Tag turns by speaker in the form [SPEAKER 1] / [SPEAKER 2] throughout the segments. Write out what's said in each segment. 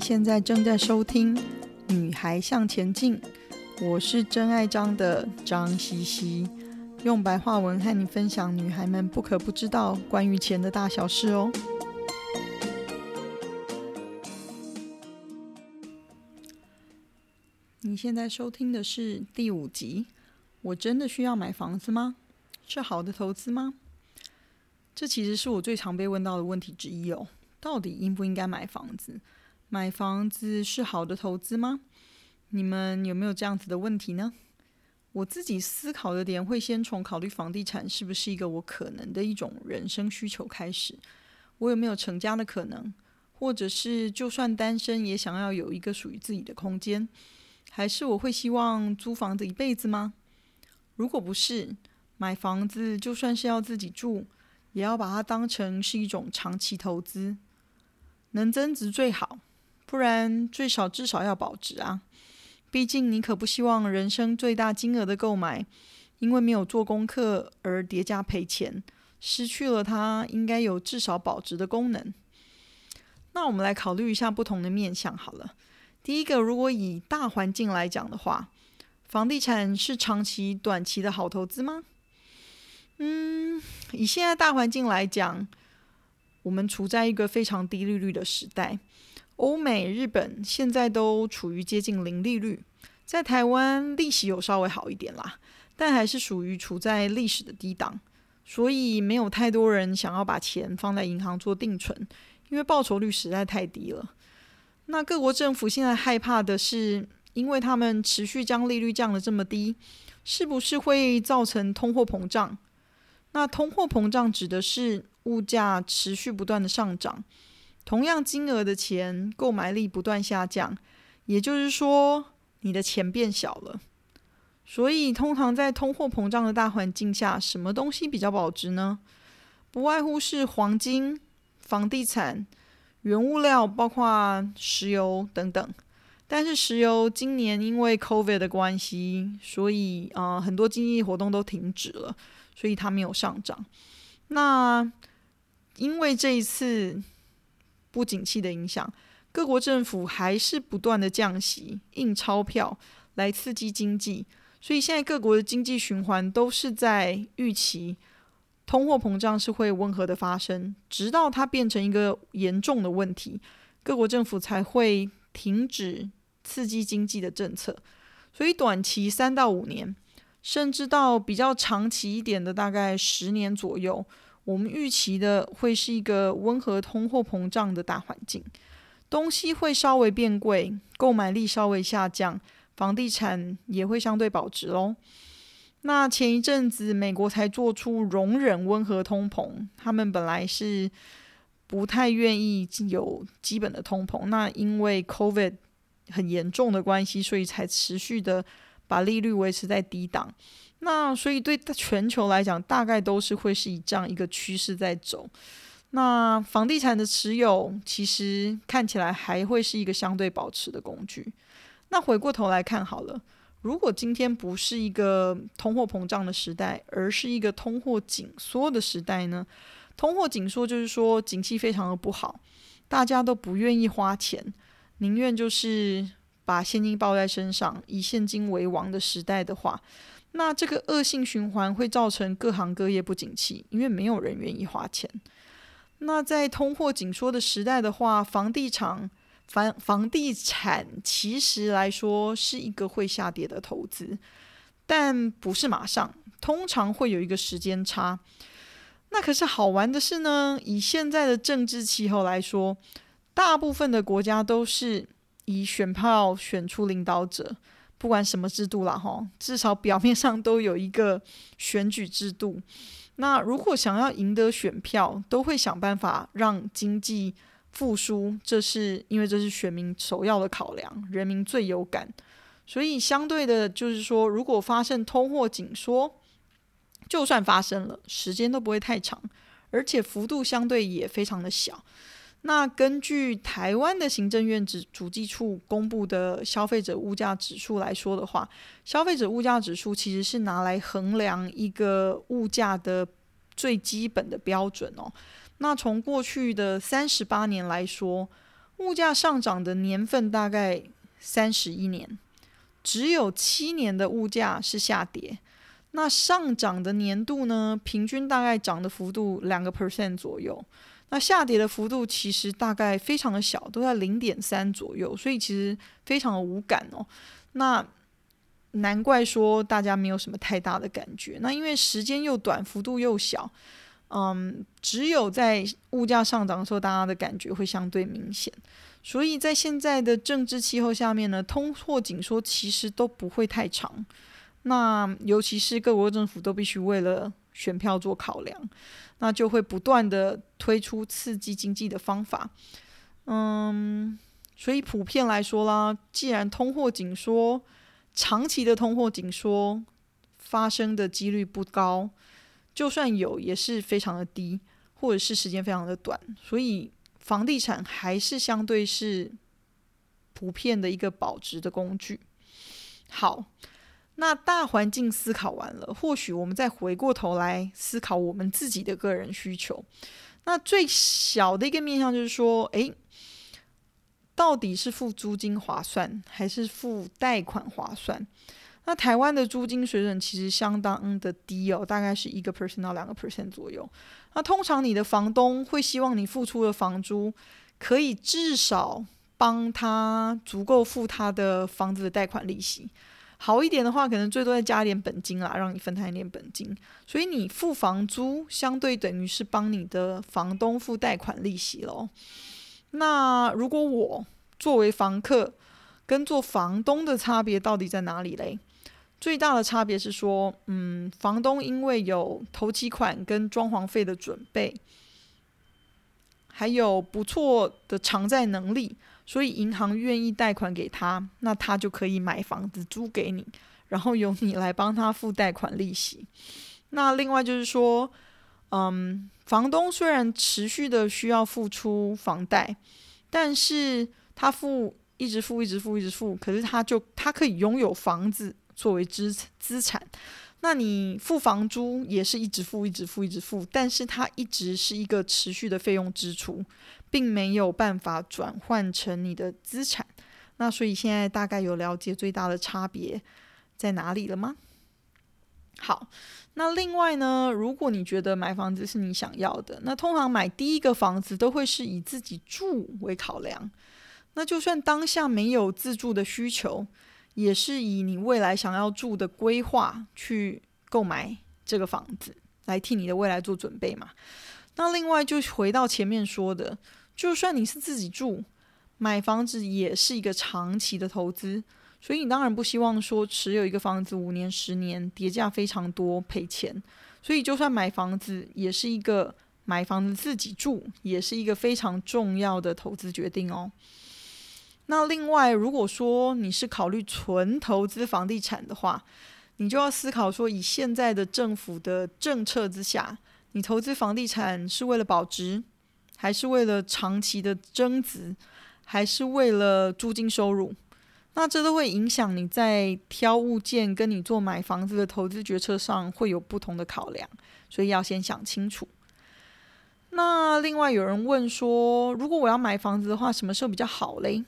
[SPEAKER 1] 现在正在收听《女孩向前进》，我是真爱张的张西西，用白话文和你分享女孩们不可不知道关于钱的大小事哦。你现在收听的是第五集。我真的需要买房子吗？是好的投资吗？这其实是我最常被问到的问题之一哦。到底应不应该买房子？买房子是好的投资吗？你们有没有这样子的问题呢？我自己思考的点会先从考虑房地产是不是一个我可能的一种人生需求开始。我有没有成家的可能？或者是就算单身也想要有一个属于自己的空间？还是我会希望租房子一辈子吗？如果不是，买房子就算是要自己住，也要把它当成是一种长期投资，能增值最好，不然最少至少要保值啊。毕竟你可不希望人生最大金额的购买，因为没有做功课而叠加赔钱，失去了它应该有至少保值的功能。那我们来考虑一下不同的面向好了。第一个，如果以大环境来讲的话，房地产是长期、短期的好投资吗？嗯，以现在大环境来讲，我们处在一个非常低利率的时代。欧美、日本现在都处于接近零利率，在台湾利息有稍微好一点啦，但还是属于处在历史的低档，所以没有太多人想要把钱放在银行做定存，因为报酬率实在太低了。那各国政府现在害怕的是，因为他们持续将利率降得这么低，是不是会造成通货膨胀？那通货膨胀指的是物价持续不断的上涨，同样金额的钱购买力不断下降，也就是说你的钱变小了。所以通常在通货膨胀的大环境下，什么东西比较保值呢？不外乎是黄金、房地产。原物料包括石油等等，但是石油今年因为 COVID 的关系，所以啊、呃、很多经济活动都停止了，所以它没有上涨。那因为这一次不景气的影响，各国政府还是不断的降息、印钞票来刺激经济，所以现在各国的经济循环都是在预期。通货膨胀是会温和的发生，直到它变成一个严重的问题，各国政府才会停止刺激经济的政策。所以短期三到五年，甚至到比较长期一点的大概十年左右，我们预期的会是一个温和通货膨胀的大环境，东西会稍微变贵，购买力稍微下降，房地产也会相对保值喽。那前一阵子，美国才做出容忍温和通膨，他们本来是不太愿意有基本的通膨，那因为 COVID 很严重的关系，所以才持续的把利率维持在低档。那所以对全球来讲，大概都是会是以这样一个趋势在走。那房地产的持有，其实看起来还会是一个相对保持的工具。那回过头来看好了。如果今天不是一个通货膨胀的时代，而是一个通货紧缩的时代呢？通货紧缩就是说，景气非常的不好，大家都不愿意花钱，宁愿就是把现金抱在身上，以现金为王的时代的话，那这个恶性循环会造成各行各业不景气，因为没有人愿意花钱。那在通货紧缩的时代的话，房地产。房房地产其实来说是一个会下跌的投资，但不是马上，通常会有一个时间差。那可是好玩的是呢，以现在的政治气候来说，大部分的国家都是以选票选出领导者，不管什么制度啦，哈，至少表面上都有一个选举制度。那如果想要赢得选票，都会想办法让经济。复苏，这是因为这是选民首要的考量，人民最有感，所以相对的，就是说，如果发生通货紧缩，就算发生了，时间都不会太长，而且幅度相对也非常的小。那根据台湾的行政院主主计处公布的消费者物价指数来说的话，消费者物价指数其实是拿来衡量一个物价的最基本的标准哦。那从过去的三十八年来说，物价上涨的年份大概三十一年，只有七年的物价是下跌。那上涨的年度呢，平均大概涨的幅度两个 percent 左右。那下跌的幅度其实大概非常的小，都在零点三左右，所以其实非常的无感哦。那难怪说大家没有什么太大的感觉。那因为时间又短，幅度又小，嗯，只有在物价上涨的时候，大家的感觉会相对明显。所以在现在的政治气候下面呢，通货紧缩其实都不会太长。那尤其是各国政府都必须为了选票做考量，那就会不断的推出刺激经济的方法。嗯，所以普遍来说啦，既然通货紧缩，长期的通货紧缩发生的几率不高，就算有也是非常的低，或者是时间非常的短，所以房地产还是相对是普遍的一个保值的工具。好。那大环境思考完了，或许我们再回过头来思考我们自己的个人需求。那最小的一个面向就是说，诶，到底是付租金划算，还是付贷款划算？那台湾的租金水准其实相当的低哦，大概是一个 percent 到两个 percent 左右。那通常你的房东会希望你付出的房租可以至少帮他足够付他的房子的贷款利息。好一点的话，可能最多再加一点本金啦，让你分摊一点本金。所以你付房租，相对等于是帮你的房东付贷款利息咯。那如果我作为房客，跟做房东的差别到底在哪里嘞？最大的差别是说，嗯，房东因为有头期款跟装潢费的准备，还有不错的偿债能力。所以银行愿意贷款给他，那他就可以买房子租给你，然后由你来帮他付贷款利息。那另外就是说，嗯，房东虽然持续的需要付出房贷，但是他付一直付一直付一直付，可是他就他可以拥有房子作为资资产。那你付房租也是一直付一直付一直付，但是它一直是一个持续的费用支出。并没有办法转换成你的资产，那所以现在大概有了解最大的差别在哪里了吗？好，那另外呢，如果你觉得买房子是你想要的，那通常买第一个房子都会是以自己住为考量。那就算当下没有自住的需求，也是以你未来想要住的规划去购买这个房子，来替你的未来做准备嘛。那另外就回到前面说的。就算你是自己住，买房子也是一个长期的投资，所以你当然不希望说持有一个房子五年、十年，跌价非常多赔钱。所以就算买房子，也是一个买房子自己住，也是一个非常重要的投资决定哦。那另外，如果说你是考虑纯投资房地产的话，你就要思考说，以现在的政府的政策之下，你投资房地产是为了保值。还是为了长期的增值，还是为了租金收入？那这都会影响你在挑物件跟你做买房子的投资决策上会有不同的考量，所以要先想清楚。那另外有人问说，如果我要买房子的话，什么时候比较好嘞？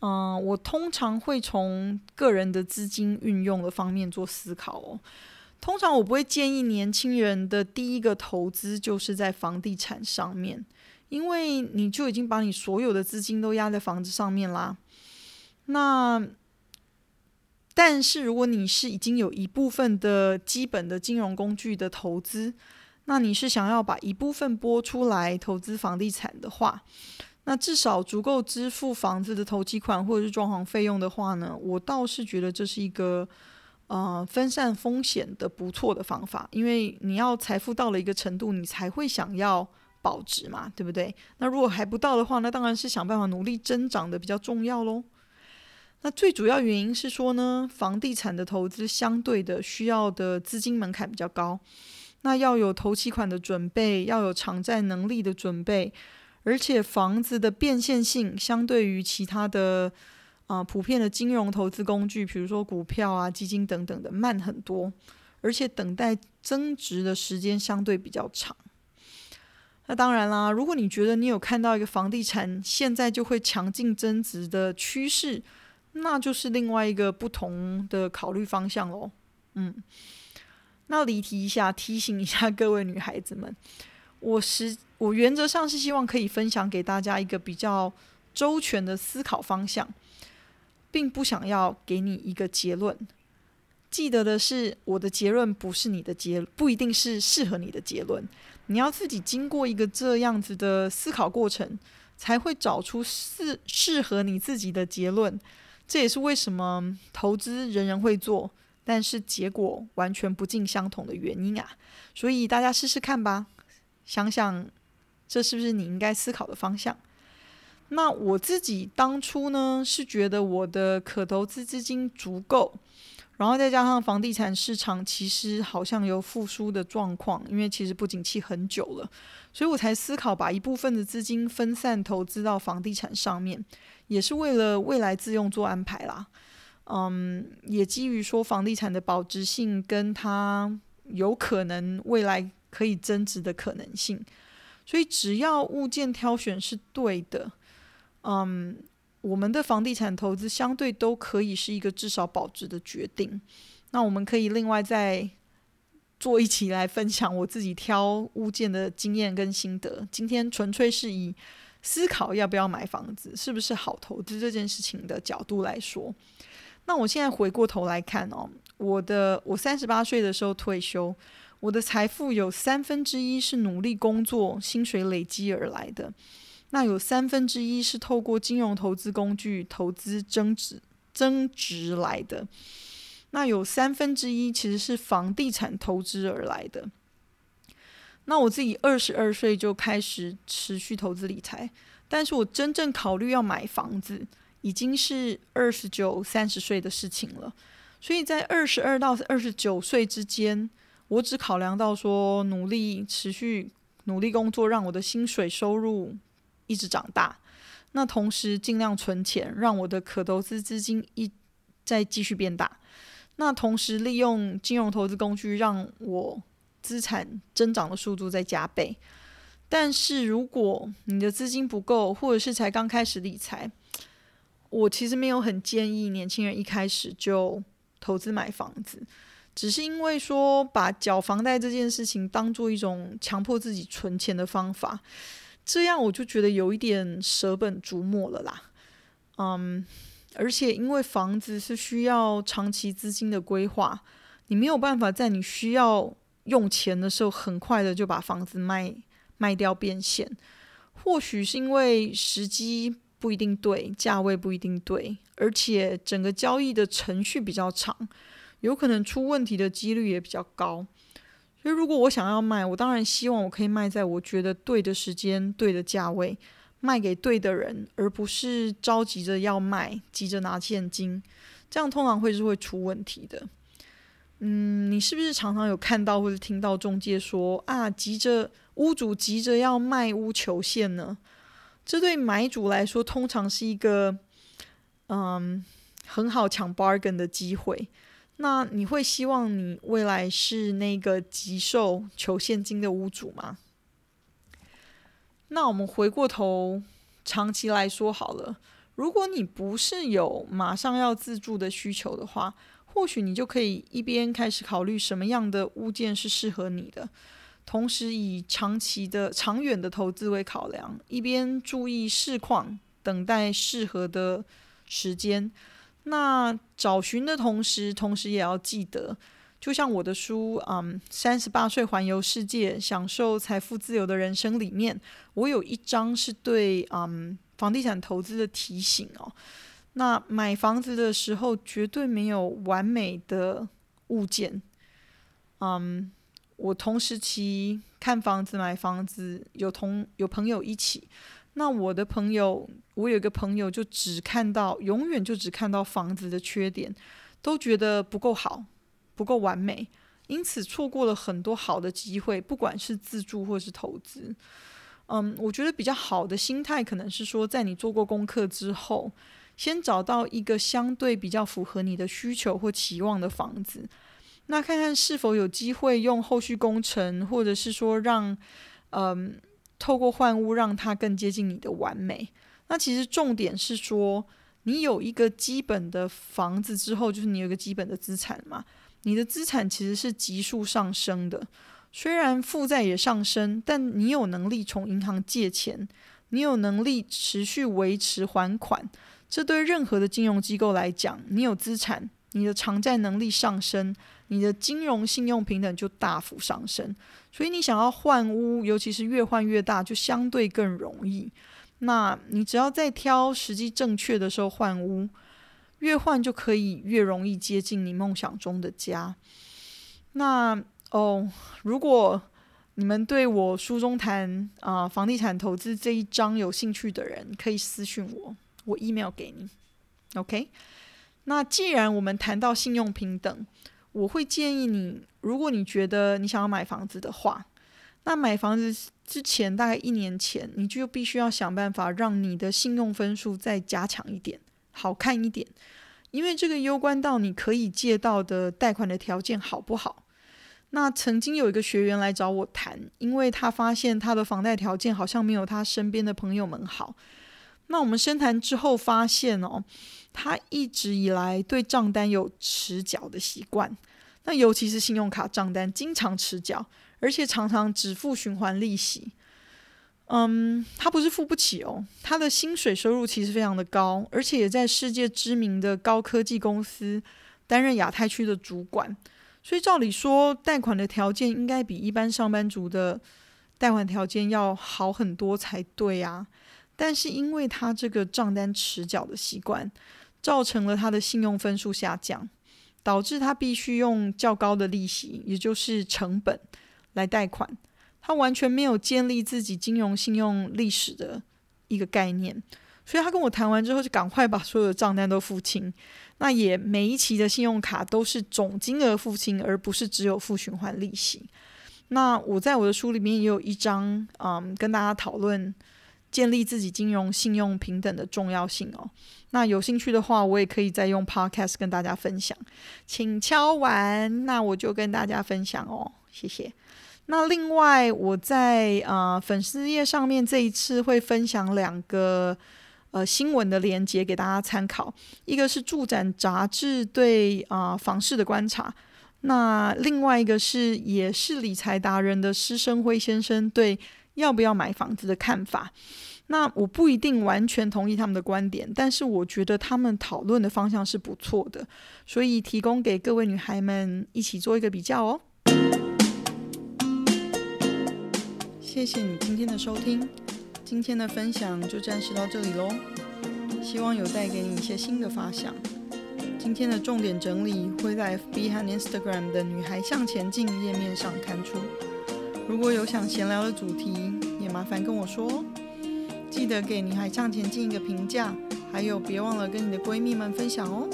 [SPEAKER 1] 嗯、我通常会从个人的资金运用的方面做思考哦。通常我不会建议年轻人的第一个投资就是在房地产上面，因为你就已经把你所有的资金都压在房子上面啦。那但是如果你是已经有一部分的基本的金融工具的投资，那你是想要把一部分拨出来投资房地产的话，那至少足够支付房子的头期款或者是装潢费用的话呢，我倒是觉得这是一个。呃，分散风险的不错的方法，因为你要财富到了一个程度，你才会想要保值嘛，对不对？那如果还不到的话，那当然是想办法努力增长的比较重要喽。那最主要原因是说呢，房地产的投资相对的需要的资金门槛比较高，那要有头期款的准备，要有偿债能力的准备，而且房子的变现性相对于其他的。啊、普遍的金融投资工具，比如说股票啊、基金等等的，慢很多，而且等待增值的时间相对比较长。那当然啦，如果你觉得你有看到一个房地产现在就会强劲增值的趋势，那就是另外一个不同的考虑方向喽。嗯，那离题一下，提醒一下各位女孩子们，我是我原则上是希望可以分享给大家一个比较周全的思考方向，并不想要给你一个结论。记得的是，我的结论不是你的结，不一定是适合你的结论。你要自己经过一个这样子的思考过程，才会找出适适合你自己的结论。这也是为什么投资人人会做，但是结果完全不尽相同的原因啊。所以大家试试看吧，想想这是不是你应该思考的方向。那我自己当初呢，是觉得我的可投资资金足够。然后再加上房地产市场其实好像有复苏的状况，因为其实不景气很久了，所以我才思考把一部分的资金分散投资到房地产上面，也是为了未来自用做安排啦。嗯，也基于说房地产的保值性跟它有可能未来可以增值的可能性，所以只要物件挑选是对的，嗯。我们的房地产投资相对都可以是一个至少保值的决定。那我们可以另外再做一起来分享我自己挑物件的经验跟心得。今天纯粹是以思考要不要买房子，是不是好投资这件事情的角度来说。那我现在回过头来看哦，我的我三十八岁的时候退休，我的财富有三分之一是努力工作、薪水累积而来的。那有三分之一是透过金融投资工具投资增值增值来的，那有三分之一其实是房地产投资而来的。那我自己二十二岁就开始持续投资理财，但是我真正考虑要买房子，已经是二十九、三十岁的事情了。所以在二十二到二十九岁之间，我只考量到说努力持续努力工作，让我的薪水收入。一直长大，那同时尽量存钱，让我的可投资资金一再继续变大。那同时利用金融投资工具，让我资产增长的速度再加倍。但是如果你的资金不够，或者是才刚开始理财，我其实没有很建议年轻人一开始就投资买房子，只是因为说把缴房贷这件事情当做一种强迫自己存钱的方法。这样我就觉得有一点舍本逐末了啦，嗯，而且因为房子是需要长期资金的规划，你没有办法在你需要用钱的时候很快的就把房子卖卖掉变现。或许是因为时机不一定对，价位不一定对，而且整个交易的程序比较长，有可能出问题的几率也比较高。所以，如果我想要卖，我当然希望我可以卖在我觉得对的时间、对的价位，卖给对的人，而不是着急着要卖、急着拿现金。这样通常会是会出问题的。嗯，你是不是常常有看到或者听到中介说啊，急着屋主急着要卖屋求现呢？这对买主来说，通常是一个嗯很好抢 bargain 的机会。那你会希望你未来是那个急售求现金的屋主吗？那我们回过头长期来说好了，如果你不是有马上要自住的需求的话，或许你就可以一边开始考虑什么样的物件是适合你的，同时以长期的长远的投资为考量，一边注意市况，等待适合的时间。那找寻的同时，同时也要记得，就像我的书，嗯，三十八岁环游世界，享受财富自由的人生里面，我有一章是对嗯房地产投资的提醒哦。那买房子的时候，绝对没有完美的物件。嗯，我同时期看房子、买房子，有同有朋友一起。那我的朋友，我有一个朋友，就只看到永远就只看到房子的缺点，都觉得不够好，不够完美，因此错过了很多好的机会，不管是自住或是投资。嗯，我觉得比较好的心态可能是说，在你做过功课之后，先找到一个相对比较符合你的需求或期望的房子，那看看是否有机会用后续工程，或者是说让嗯。透过换屋让它更接近你的完美。那其实重点是说，你有一个基本的房子之后，就是你有一个基本的资产嘛。你的资产其实是急速上升的，虽然负债也上升，但你有能力从银行借钱，你有能力持续维持还款。这对任何的金融机构来讲，你有资产，你的偿债能力上升，你的金融信用平等就大幅上升。所以你想要换屋，尤其是越换越大，就相对更容易。那你只要在挑时机正确的时候换屋。越换就可以越容易接近你梦想中的家。那哦，如果你们对我书中谈啊、房地产投资这一章有兴趣的人，可以私讯我，我 email 给你。OK？那既然我们谈到信用平等，我会建议你，如果你觉得你想要买房子的话，那买房子之前大概一年前，你就必须要想办法让你的信用分数再加强一点。好看一点，因为这个攸关到你可以借到的贷款的条件好不好？那曾经有一个学员来找我谈，因为他发现他的房贷条件好像没有他身边的朋友们好。那我们深谈之后发现哦，他一直以来对账单有迟缴的习惯，那尤其是信用卡账单经常迟缴，而且常常只付循环利息。嗯，他不是付不起哦，他的薪水收入其实非常的高，而且也在世界知名的高科技公司担任亚太区的主管，所以照理说贷款的条件应该比一般上班族的贷款条件要好很多才对啊。但是因为他这个账单迟缴的习惯，造成了他的信用分数下降，导致他必须用较高的利息，也就是成本来贷款。他完全没有建立自己金融信用历史的一个概念，所以他跟我谈完之后，就赶快把所有的账单都付清。那也每一期的信用卡都是总金额付清，而不是只有付循环利息。那我在我的书里面也有一章，嗯，跟大家讨论建立自己金融信用平等的重要性哦。那有兴趣的话，我也可以再用 Podcast 跟大家分享，请敲完，那我就跟大家分享哦，谢谢。那另外，我在啊、粉丝页上面这一次会分享两个呃新闻的连接给大家参考，一个是住展杂志对啊、房市的观察，那另外一个是也是理财达人的施生辉先生对要不要买房子的看法。那我不一定完全同意他们的观点，但是我觉得他们讨论的方向是不错的，所以提供给各位女孩们一起做一个比较哦。谢谢你今天的收听，今天的分享就暂时到这里喽。希望有带给你一些新的发想。今天的重点整理会在 FB 和 Instagram 的“女孩向前进”页面上刊出。如果有想闲聊的主题，也麻烦跟我说哦。记得给“女孩向前进”一个评价，还有别忘了跟你的闺蜜们分享哦。